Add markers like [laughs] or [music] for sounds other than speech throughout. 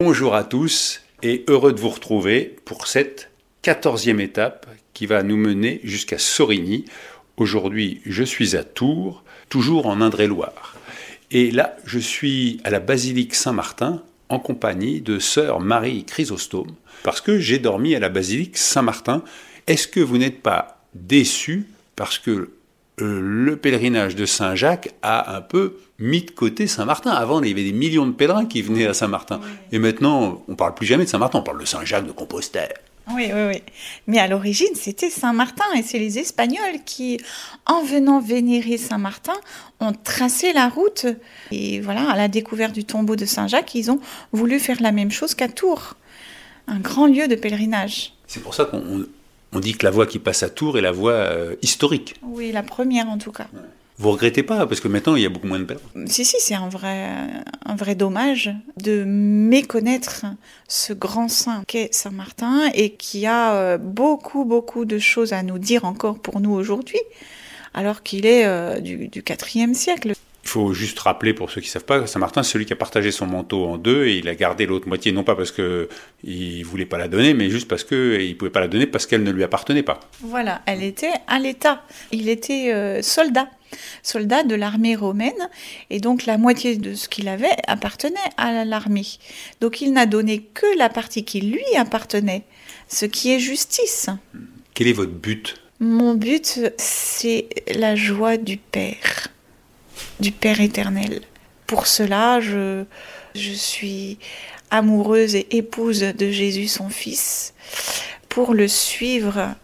Bonjour à tous et heureux de vous retrouver pour cette quatorzième étape qui va nous mener jusqu'à Sorigny. Aujourd'hui, je suis à Tours, toujours en Indre-et-Loire. Et là, je suis à la basilique Saint-Martin en compagnie de sœur Marie Chrysostome parce que j'ai dormi à la basilique Saint-Martin. Est-ce que vous n'êtes pas déçus parce que euh, le pèlerinage de Saint-Jacques a un peu mis de côté Saint-Martin. Avant, il y avait des millions de pèlerins qui venaient à Saint-Martin. Et maintenant, on parle plus jamais de Saint-Martin, on parle de Saint-Jacques de Compostelle. Oui, oui, oui. Mais à l'origine, c'était Saint-Martin et c'est les Espagnols qui, en venant vénérer Saint-Martin, ont tracé la route. Et voilà, à la découverte du tombeau de Saint-Jacques, ils ont voulu faire la même chose qu'à Tours, un grand lieu de pèlerinage. C'est pour ça qu'on on dit que la voie qui passe à Tours est la voie euh, historique. Oui, la première en tout cas. Vous regrettez pas parce que maintenant il y a beaucoup moins de pèlerins. Si si, c'est un vrai un vrai dommage de méconnaître ce grand saint qu'est Saint Martin et qui a euh, beaucoup beaucoup de choses à nous dire encore pour nous aujourd'hui, alors qu'il est euh, du, du 4e siècle. Il faut juste rappeler pour ceux qui ne savent pas, Saint Martin, c'est celui qui a partagé son manteau en deux et il a gardé l'autre moitié, non pas parce qu'il ne voulait pas la donner, mais juste parce qu'il ne pouvait pas la donner parce qu'elle ne lui appartenait pas. Voilà, elle était à l'État. Il était euh, soldat, soldat de l'armée romaine, et donc la moitié de ce qu'il avait appartenait à l'armée. Donc il n'a donné que la partie qui lui appartenait, ce qui est justice. Quel est votre but? Mon but, c'est la joie du Père du Père éternel. Pour cela, je, je suis amoureuse et épouse de Jésus, son Fils, pour le suivre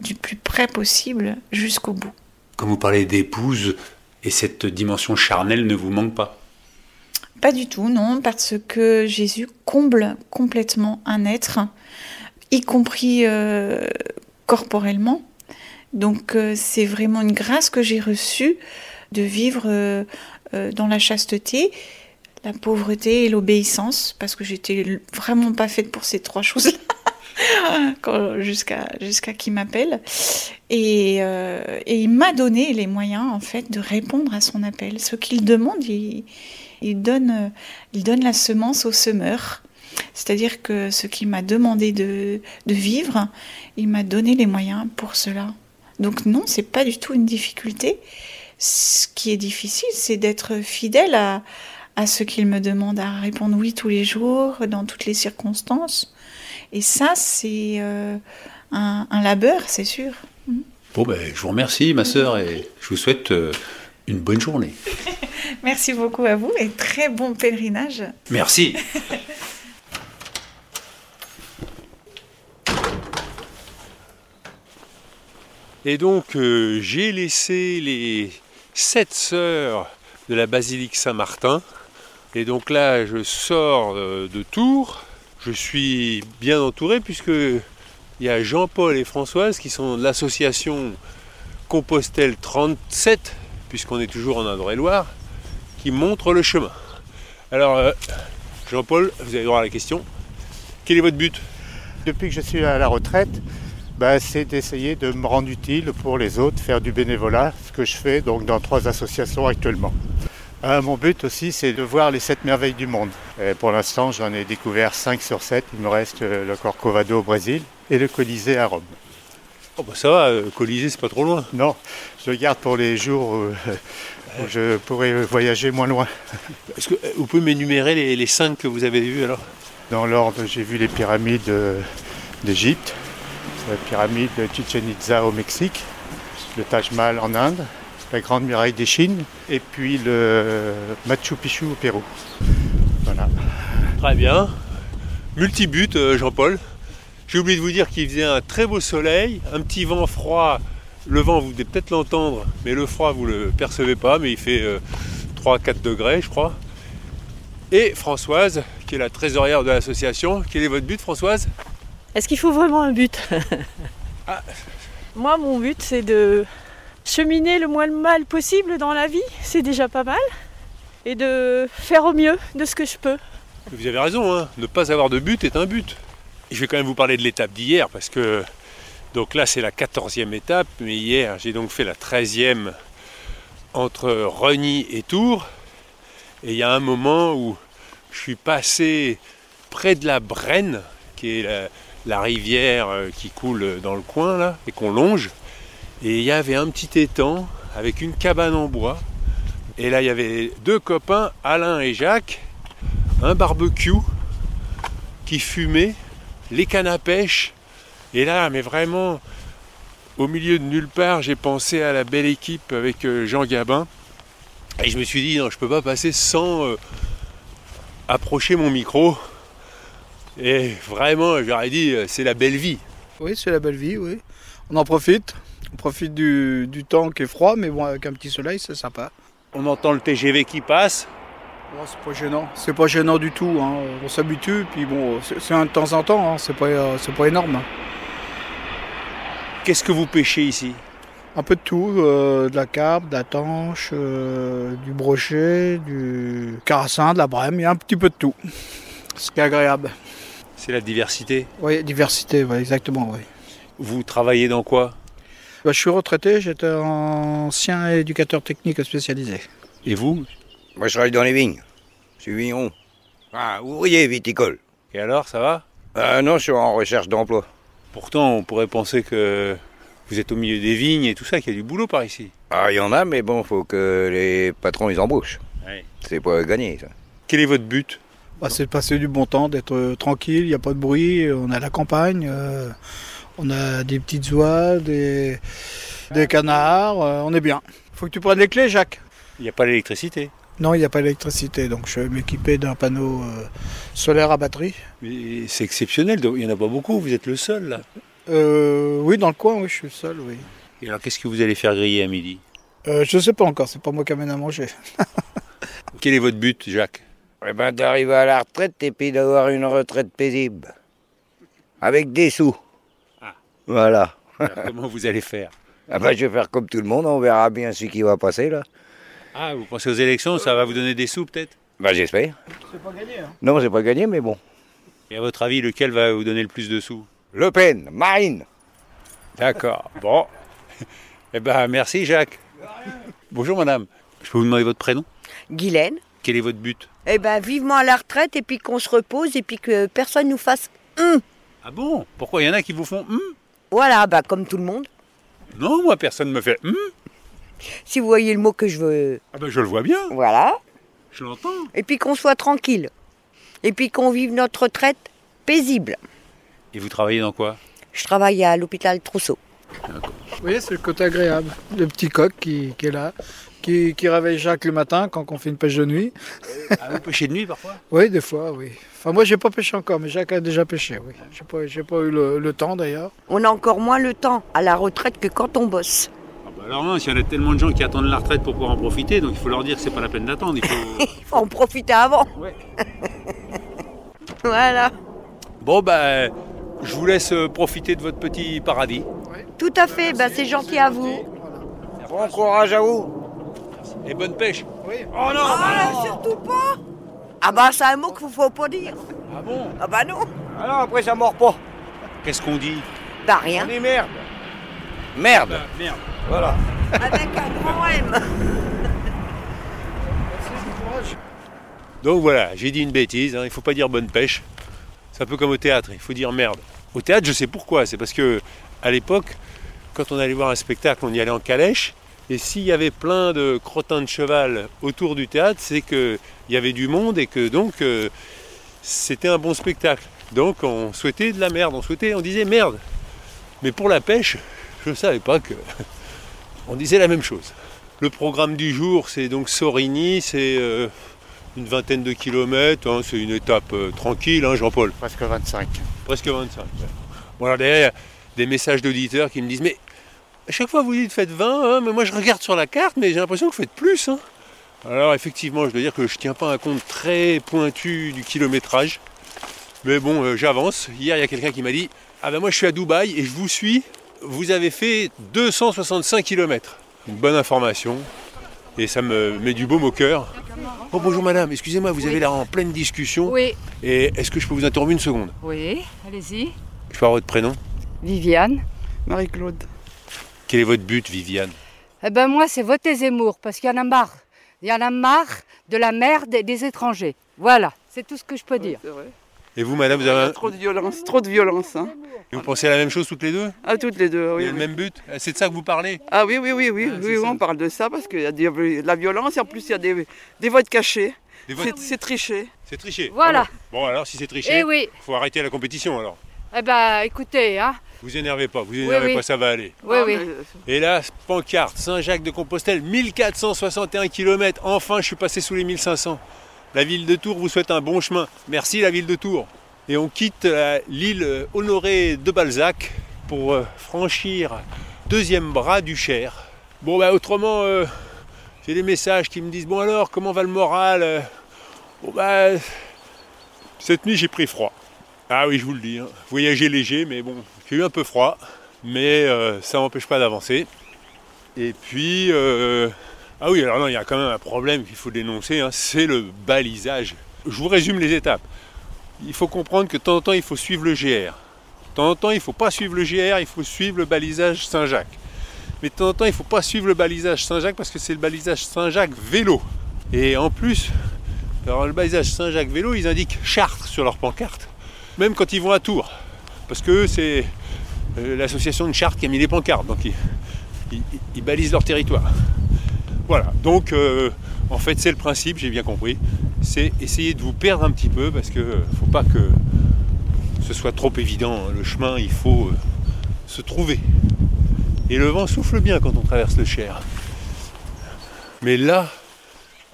du plus près possible jusqu'au bout. Quand vous parlez d'épouse, et cette dimension charnelle ne vous manque pas? Pas du tout, non, parce que Jésus comble complètement un être, y compris euh, corporellement. Donc euh, c'est vraiment une grâce que j'ai reçue de vivre euh, euh, dans la chasteté, la pauvreté et l'obéissance, parce que j'étais vraiment pas faite pour ces trois choses-là. [laughs] jusqu'à jusqu'à qu'il m'appelle et, euh, et, il m'a donné les moyens en fait de répondre à son appel. Ce qu'il demande il, il, donne il donne la semence au semeur. C'est-à-dire que ce qu'il m'a demandé de, de vivre il m'a donné les moyens pour cela. Donc non c'est pas du tout une difficulté ce qui est difficile, c'est d'être fidèle à, à ce qu'il me demande, à répondre oui tous les jours, dans toutes les circonstances. Et ça, c'est euh, un, un, labeur, c'est sûr. Mhm. Bon, ben, je vous remercie, ma sœur, et je vous souhaite euh, une bonne journée. [laughs] Merci beaucoup à vous et très bon pèlerinage. Merci. Et donc, euh, j'ai laissé les [laughs] sept sœurs de la basilique Saint-Martin. Et donc là, je sors de Tours. Je suis bien entouré puisque il y a Jean-Paul et Françoise qui sont de l'association Compostelle 37, puisqu'on est toujours en Indre-et-Loire, qui montrent le chemin. Alors, euh, Jean-Paul, vous droit à la question. Quel est votre but? Depuis que je suis à la retraite, bah, c'est d'essayer de me rendre utile pour les autres, faire du bénévolat, ce que je fais donc dans trois associations actuellement. Euh, mon but aussi, c'est de voir les sept merveilles du monde. Et pour l'instant, j'en ai découvert 5 sur 7. Il me reste euh, le Corcovado au Brésil et le Colisée à Rome. Oh bah ça va, le Colisée, c'est pas trop loin. Non, je le garde pour les jours où, [laughs] où je pourrais voyager moins loin. Est-ce que vous pouvez m'énumérer les, les cinq que vous avez vus alors? Dans l'ordre, j'ai vu les pyramides d'Égypte, la pyramide de Chichen Itza au Mexique, le Taj Mahal en Inde, la Grande Muraille des Chines et puis le Machu Picchu au Pérou. Voilà. Très bien. Multibut, euh, Jean-Paul. J'ai oublié de vous dire qu'il faisait un très beau soleil, un petit vent froid. Le vent, vous devez peut-être l'entendre, mais le froid, vous ne le percevez pas, mais il fait 3-4 euh, degrés, je crois. Et Françoise, qui est la trésorière de l'association. Quel est votre but, Françoise? Est-ce qu'il faut vraiment un but? [laughs] Ah. Moi, mon but, c'est de cheminer le moins mal possible dans la vie, c'est déjà pas mal, et de faire au mieux de ce que je peux. Vous avez raison, hein. ne pas avoir de but est un but. Je vais quand même vous parler de l'étape d'hier, parce que donc là c'est la 14e étape, mais hier j'ai donc fait la 13e entre Reny et Tours. Et il y a un moment où je suis passé près de la Brenne, qui est la, rivière euh, qui coule dans le coin là, et qu'on longe. Et il y avait un petit étang avec une cabane en bois. Et là, il y avait deux copains, Alain et Jacques, un barbecue qui fumait, les cannes à pêche. Et là, mais vraiment, au milieu de nulle part, j'ai pensé à la belle équipe avec euh, Jean Gabin. Et je me suis dit, non, je ne peux pas passer sans euh, approcher mon micro. Et vraiment, j'aurais dit, euh, c'est la belle vie. Oui, c'est la belle vie, oui. On en profite. On profite du, temps qui est froid, mais bon, avec un petit soleil, c'est sympa. On entend le TGV qui passe. c'est pas gênant. C'est pas gênant du tout. Hein. On s'habitue, puis bon, c'est de temps en temps, hein. c'est pas, pas énorme. Qu'est-ce que vous pêchez ici? Un peu de tout, euh, de la carpe, de la tanche, euh, du brochet, du carassin, de la brème, il y a un petit peu de tout. Ce qui est agréable. C'est la diversité Oui, diversité, exactement, oui. Vous travaillez dans quoi bah, Je suis retraité, j'étais ancien éducateur technique spécialisé. Et vous Moi je travaille dans les vignes. Je suis vigneron. Ah, ouvrier viticole. Et alors, ça va euh, Non, je suis en recherche d'emploi. Pourtant, on pourrait penser que vous êtes au milieu des vignes et tout ça, qu'il y a du boulot par ici. Ah, il y en a, mais bon, faut que les patrons ils embauchent. C'est pas gagner, ça. Quel est votre but bah, C'est de passer du bon temps, d'être euh, tranquille, il n'y a pas de bruit, on a la campagne, euh, on a des petites oies, des, des canards, euh, on est bien. Faut que tu prennes les clés, Jacques. Il n'y a pas l'électricité non, il n'y a pas d'électricité, donc je vais m'équiper d'un panneau solaire à batterie. Mais c'est exceptionnel, il n'y en a pas beaucoup, vous êtes le seul là euh, Oui, dans le coin, oui, je suis le seul, oui. Et alors qu'est-ce que vous allez faire griller à midi? Euh, Je ne sais pas encore, c'est pas moi qui amène à manger. [laughs] Quel est votre but, Jacques? Eh ben, d'arriver à la retraite et puis d'avoir une retraite paisible. Avec des sous. Ah. Voilà. comment vous allez faire [laughs] ah ben, Je vais faire comme tout le monde, on verra bien ce qui va passer là. Ah, vous pensez aux élections, ça va vous donner des sous peut-être Bah j'espère. C'est pas gagné. Hein. Non, c'est pas gagné, mais bon. Et à votre avis, lequel va vous donner le plus de sous? Le Pen, Marine. D'accord. Bon. [laughs] eh ben merci Jacques. Bonjour madame. Je peux vous demander votre prénom? Guylaine. Quel est votre but? Eh ben vivement à la retraite et puis qu'on se repose et puis que personne nous fasse hum. Ah bon? Pourquoi? Il y en a qui vous font hum Voilà, bah comme tout le monde. Non, moi personne ne me fait hum. Si vous voyez le mot que je veux. Ah ben je le vois bien. Voilà. Je l'entends. Et puis qu'on soit tranquille. Et puis qu'on vive notre retraite paisible. Et vous travaillez dans quoi? Je travaille à l'hôpital Trousseau. Vous voyez, c'est le côté agréable. Le petit coq qui, est là, qui, réveille Jacques le matin quand on fait une pêche de nuit. Ah, vous pêchez de nuit parfois? Oui, des fois, oui. Enfin, moi, j'ai pas pêché encore, mais Jacques a déjà pêché, oui. J'ai pas, pas eu le temps d'ailleurs. On a encore moins le temps à la retraite que quand on bosse. Alors non, s'il y en a tellement de gens qui attendent la retraite pour pouvoir en profiter, donc il faut leur dire que c'est pas la peine d'attendre. Il faut... [laughs] en profiter avant. Ouais. [laughs] voilà. Bon ben, je vous laisse euh, profiter de votre petit paradis. Tout à fait, ben, c'est gentil à vous. Bon courage à vous. Et bonne pêche. Oui. Oh non, ah, surtout pas. Ah bah c'est un mot qu'il faut pas dire. Ah bon Ah bah non. Ah non, après ça mord pas. Qu'est-ce qu'on dit Bah rien. On dit merde. Merde. Bah, merde. Voilà. Avec un grand M. Donc voilà, j'ai dit une bêtise, hein, il ne faut pas dire bonne pêche. C'est un peu comme au théâtre, il faut dire merde. Au théâtre, je sais pourquoi, c'est parce que à l'époque, quand on allait voir un spectacle, on y allait en calèche, et s'il y avait plein de crottins de cheval autour du théâtre, c'est qu'il y avait du monde et que donc euh, c'était un bon spectacle. Donc on souhaitait de la merde, on souhaitait, on disait merde. Mais pour la pêche, je ne savais pas que [laughs] on disait la même chose. Le programme du jour, c'est donc Sorigny, c'est euh, une vingtaine de kilomètres, hein, c'est une étape euh, tranquille, hein, Jean-Paul? Presque 25. Presque 25. Voilà, derrière, des messages d'auditeurs qui me disent Mais à chaque fois vous dites faites 20, hein, mais moi je regarde sur la carte, mais j'ai l'impression que vous faites plus. Alors effectivement, je dois dire que je ne tiens pas un compte très pointu du kilométrage. Mais bon, euh, j'avance. Hier, il y a quelqu'un qui m'a dit Ah ben moi je suis à Dubaï et je vous suis vous avez fait 265 km. Une bonne information. Et ça me met du baume au cœur. Oh, bonjour madame, excusez-moi, vous avez l'air en pleine discussion. Oui. Et est-ce que je peux vous interrompre une seconde? Oui, allez-y. Je peux avoir votre prénom Viviane. Marie-Claude. Quel est votre but, Viviane Eh ben moi, c'est voter Zemmour, parce qu'il y en a marre. Il y en a marre de la merde des étrangers. Voilà, c'est tout ce que je peux dire. Et vous, madame, vous, Il avez trop de violence, trop de violence. hein. vous pensez à la même chose toutes les deux À toutes les deux, oui. le oui. même but C'est de ça que vous parlez Ah oui, oui, oui, oui, Ah, oui, on parle de ça parce qu'il y a de la violence et en plus il y a des, des votes cachés. Des votes- C'est c'est triché. C'est triché. Voilà. Ah bon. Bon, alors si c'est triché, Eh oui. faut arrêter la compétition alors. Eh ben, écoutez, hein. Vous énervez pas, vous énervez oui. pas, ça va aller. Oui, oui. mais, Et là, pancarte, Saint-Jacques-de-Compostelle, 1461 km. Enfin, je suis passé sous les 1500. La ville de Tours vous souhaite un bon chemin. Merci la ville de Tours. Et on quitte euh, l'île euh, Honoré de Balzac pour euh, franchir deuxième bras du Cher. Bon, bah autrement, euh, j'ai des messages qui me disent Bon, alors, comment va le moral Euh, Bon, bah, cette nuit, j'ai pris froid. Ah oui, je vous le dis, hein. voyager léger, mais bon, j'ai eu un peu froid, mais euh, ça m'empêche pas d'avancer. Et puis, euh, ah oui, alors non, il y a quand même un problème qu'il faut dénoncer, hein, c'est le balisage. Je vous résume les étapes. Il faut comprendre que de temps en temps, il faut suivre le GR. De temps en temps, il ne faut pas suivre le GR, il faut suivre le balisage Saint-Jacques. Mais de temps en temps, il ne faut pas suivre le balisage Saint-Jacques parce que c'est le balisage Saint-Jacques vélo. Et en plus, alors le balisage Saint-Jacques vélo, ils indiquent Chartres sur leur pancarte, même quand ils vont à Tours. Parce que c'est euh, l'association de Chartres qui a mis les pancartes, donc ils, ils- ils balisent leur territoire. Voilà, donc euh, en fait c'est le principe, j'ai bien compris, c'est essayer de vous perdre un petit peu parce que euh, faut pas que ce soit trop évident. hein. Le chemin, il faut euh, se trouver. Et le vent souffle bien quand on traverse le Cher. Mais là,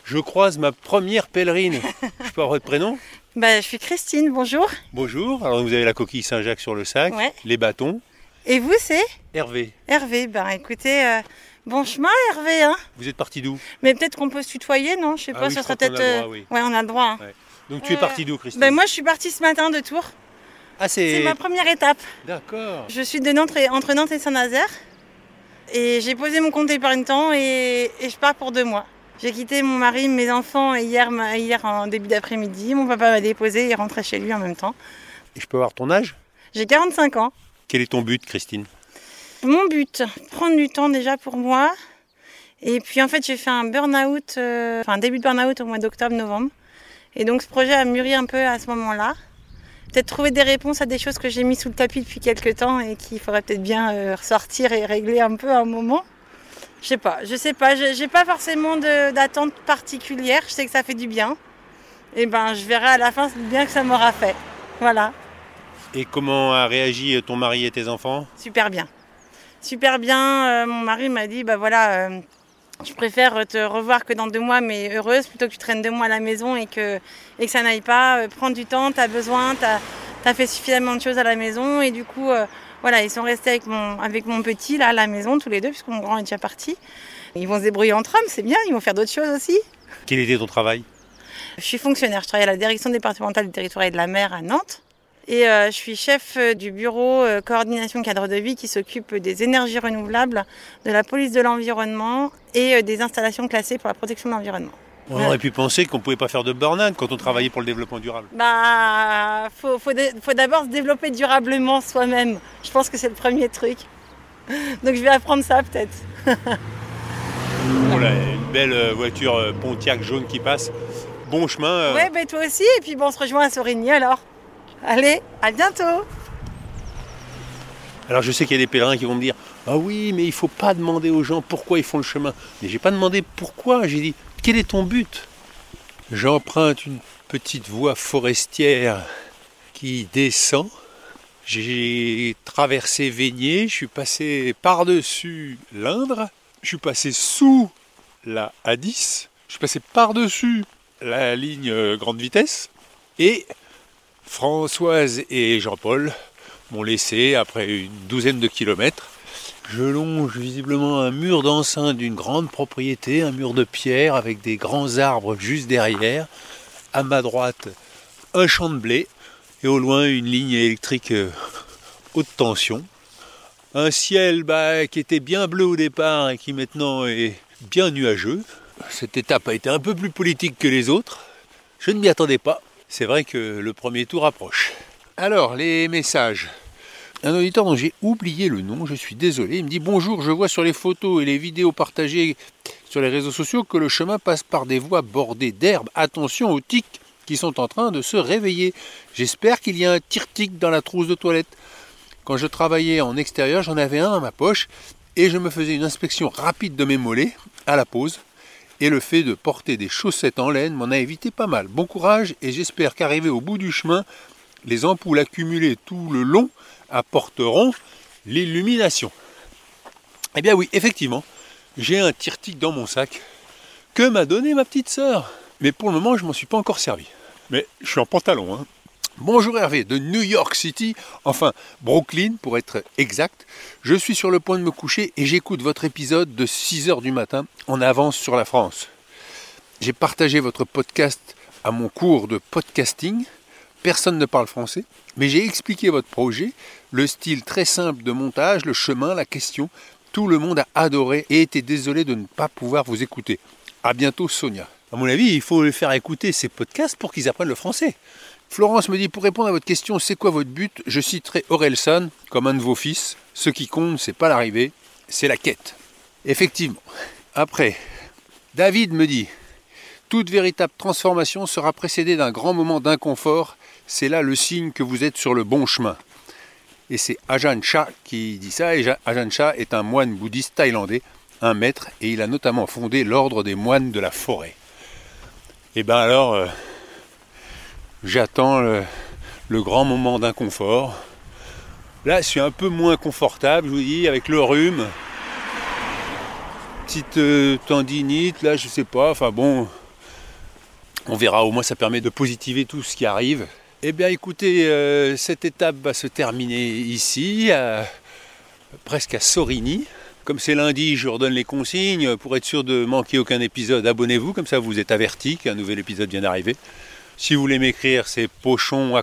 je croise ma première pèlerine. [laughs] Je peux avoir votre prénom? Bah, je suis Christine, bonjour. Bonjour. Alors vous avez la coquille Saint-Jacques sur le sac, Ouais. les bâtons. Et vous, c'est Hervé, Hervé. Ben écoutez, euh, bon chemin Hervé, hein. vous êtes parti d'où? Mais peut-être qu'on peut se tutoyer, non? Je sais Ah pas, oui, ça sera peut-être. euh, oui. Ouais, on a le droit. hein. Ouais. Donc tu es Euh, parti d'où, Christine? Ben moi, je suis partie ce matin de Tours. Ah, C'est c'est. ma première étape. D'accord. Je suis de Nantes et- entre Nantes et Saint-Nazaire. Et j'ai posé mon compte épargne temps et, et je pars pour deux mois. J'ai quitté mon mari, mes enfants hier, hier en début d'après-midi. Mon papa m'a déposé et rentrait chez lui en même temps. Et je peux avoir ton âge? J'ai 45 ans. Quel est ton but, Christine? Mon but, prendre du temps déjà pour moi. Et puis en fait, j'ai fait un burn-out, euh, enfin un début de burn-out au mois d'octobre-novembre. Et donc ce projet a mûri un peu à ce moment-là. Peut-être trouver des réponses à des choses que j'ai mis sous le tapis depuis quelques temps et qu'il faudrait peut-être bien euh, ressortir et régler un peu à un moment. Je sais pas, je sais pas, j'ai pas forcément d'attente particulière, je sais que ça fait du bien. Et ben je verrai à la fin le bien que ça m'aura fait. Voilà. Et comment a réagi ton mari et tes enfants? Super bien. Super bien. Euh, mon mari m'a dit, bah voilà, euh, je préfère te revoir que dans deux mois, mais heureuse, plutôt que tu traînes deux mois à la maison et que, et que ça n'aille pas. Euh, prends du temps, tu as besoin, tu as, fait suffisamment de choses à la maison. Et du coup, euh, voilà, ils sont restés avec mon, avec mon petit là à la maison, tous les deux, puisque mon grand est déjà parti. Ils vont se débrouiller entre hommes, c'est bien, ils vont faire d'autres choses aussi. Quel était ton travail? Je suis fonctionnaire, je travaille à la direction départementale du territoire et de la mer à Nantes. Et euh, je suis chef euh, du bureau euh, coordination cadre de vie qui s'occupe des énergies renouvelables, de la police de l'environnement et euh, des installations classées pour la protection de l'environnement. On aurait pu penser qu'on ne pouvait pas faire de burn-out quand on travaillait pour le développement durable. Bah, faut, faut, d'abord se développer durablement soi-même. Je pense que c'est le premier truc. Donc je vais apprendre ça peut-être. [laughs] Oh là, une belle euh, voiture euh, Pontiac jaune qui passe. Bon chemin. euh, Ouais, bah toi aussi. Et puis bon, on se rejoint à Sorigny alors. Allez, à bientôt. Alors je sais qu'il y a des pèlerins qui vont me dire Ah oui, mais il faut pas demander aux gens pourquoi ils font le chemin. Mais j'ai pas demandé pourquoi, j'ai dit quel est ton but? J'emprunte une petite voie forestière qui descend. J'ai traversé Vénier, je suis passé par-dessus l'Indre, je suis passé sous la A10, je suis passé par-dessus la ligne grande vitesse et Françoise et Jean-Paul m'ont laissé après une douzaine de kilomètres. Je longe visiblement un mur d'enceinte d'une grande propriété, un mur de pierre avec des grands arbres juste derrière. À ma droite, un champ de blé et au loin une ligne électrique euh, haute tension. Un ciel bah, qui était bien bleu au départ et qui maintenant est bien nuageux. Cette étape a été un peu plus politique que les autres. Je ne m'y attendais pas. C'est vrai que le premier tour approche. Alors, les messages. Un auditeur dont j'ai oublié le nom, je suis désolé, il me dit Bonjour, je vois sur les photos et les vidéos partagées sur les réseaux sociaux que le chemin passe par des voies bordées d'herbes. Attention aux tiques qui sont en train de se réveiller. J'espère qu'il y a un tirtique dans la trousse de toilette. Quand je travaillais en extérieur, j'en avais un dans ma poche et je me faisais une inspection rapide de mes mollets à la pause. Et le fait de porter des chaussettes en laine m'en a évité pas mal. Bon courage et j'espère qu'arrivé au bout du chemin, les ampoules accumulées tout le long apporteront l'illumination. Eh bien oui, effectivement, j'ai un tirtique dans mon sac que m'a donné ma petite sœur. Mais pour le moment, je m'en suis pas encore servi. Mais je suis en pantalon. Hein. Bonjour Hervé de New York City, enfin Brooklyn pour être exact. Je suis sur le point de me coucher et j'écoute votre épisode de 6h du matin en avance sur la France. J'ai partagé votre podcast à mon cours de podcasting. Personne ne parle français, mais j'ai expliqué votre projet, le style très simple de montage, le chemin, la question. Tout le monde a adoré et était désolé de ne pas pouvoir vous écouter. À bientôt Sonia. À mon avis, il faut les faire écouter ces podcasts pour qu'ils apprennent le français. Florence me dit pour répondre à votre question, c'est quoi votre but? Je citerai Orelsan comme un de vos fils. Ce qui compte, c'est pas l'arrivée, c'est la quête. Effectivement. Après, David me dit toute véritable transformation sera précédée d'un grand moment d'inconfort. C'est là le signe que vous êtes sur le bon chemin. Et c'est Ajahn Chah qui dit ça. Et Ajahn Chah est un moine bouddhiste thaïlandais, un maître, et il a notamment fondé l'ordre des moines de la forêt. Et ben alors, euh, j'attends le, grand moment d'inconfort. Là, je suis un peu moins confortable, je vous dis, avec le rhume. Petite euh, tendinite, là, je sais pas. Enfin bon, on verra. Au moins, ça permet de positiver tout ce qui arrive. Eh bien, écoutez, euh, cette étape va se terminer ici, presque à Sorigny. Comme c'est lundi, je redonne les consignes. Pour être sûr de manquer aucun épisode, abonnez-vous, comme ça vous êtes averti qu'un nouvel épisode vient d'arriver. Si vous voulez m'écrire, c'est pochon à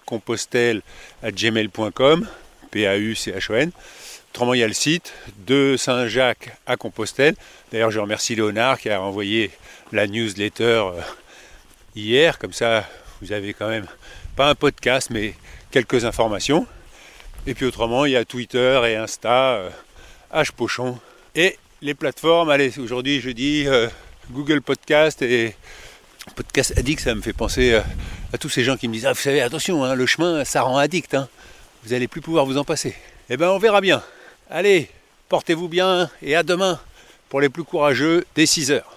à gmail.com, P-A-U-C-H-O-N. Autrement, il y a le site de Saint-Jacques à Compostelle. D'ailleurs, je remercie Léonard qui a envoyé la newsletter euh, hier. Comme ça, vous avez quand même pas un podcast, mais quelques informations. Et puis autrement, il y a Twitter et Insta, H Pochon. Et les plateformes, allez, aujourd'hui je dis euh, Google Podcast et Podcast Addict, ça me fait penser euh, à tous ces gens qui me disent Ah, vous savez, attention, hein, le chemin, ça rend addict. Hein. Vous allez plus pouvoir vous en passer. Eh bien, on verra bien. Allez, portez-vous bien et à demain pour les plus courageux dès 6 heures.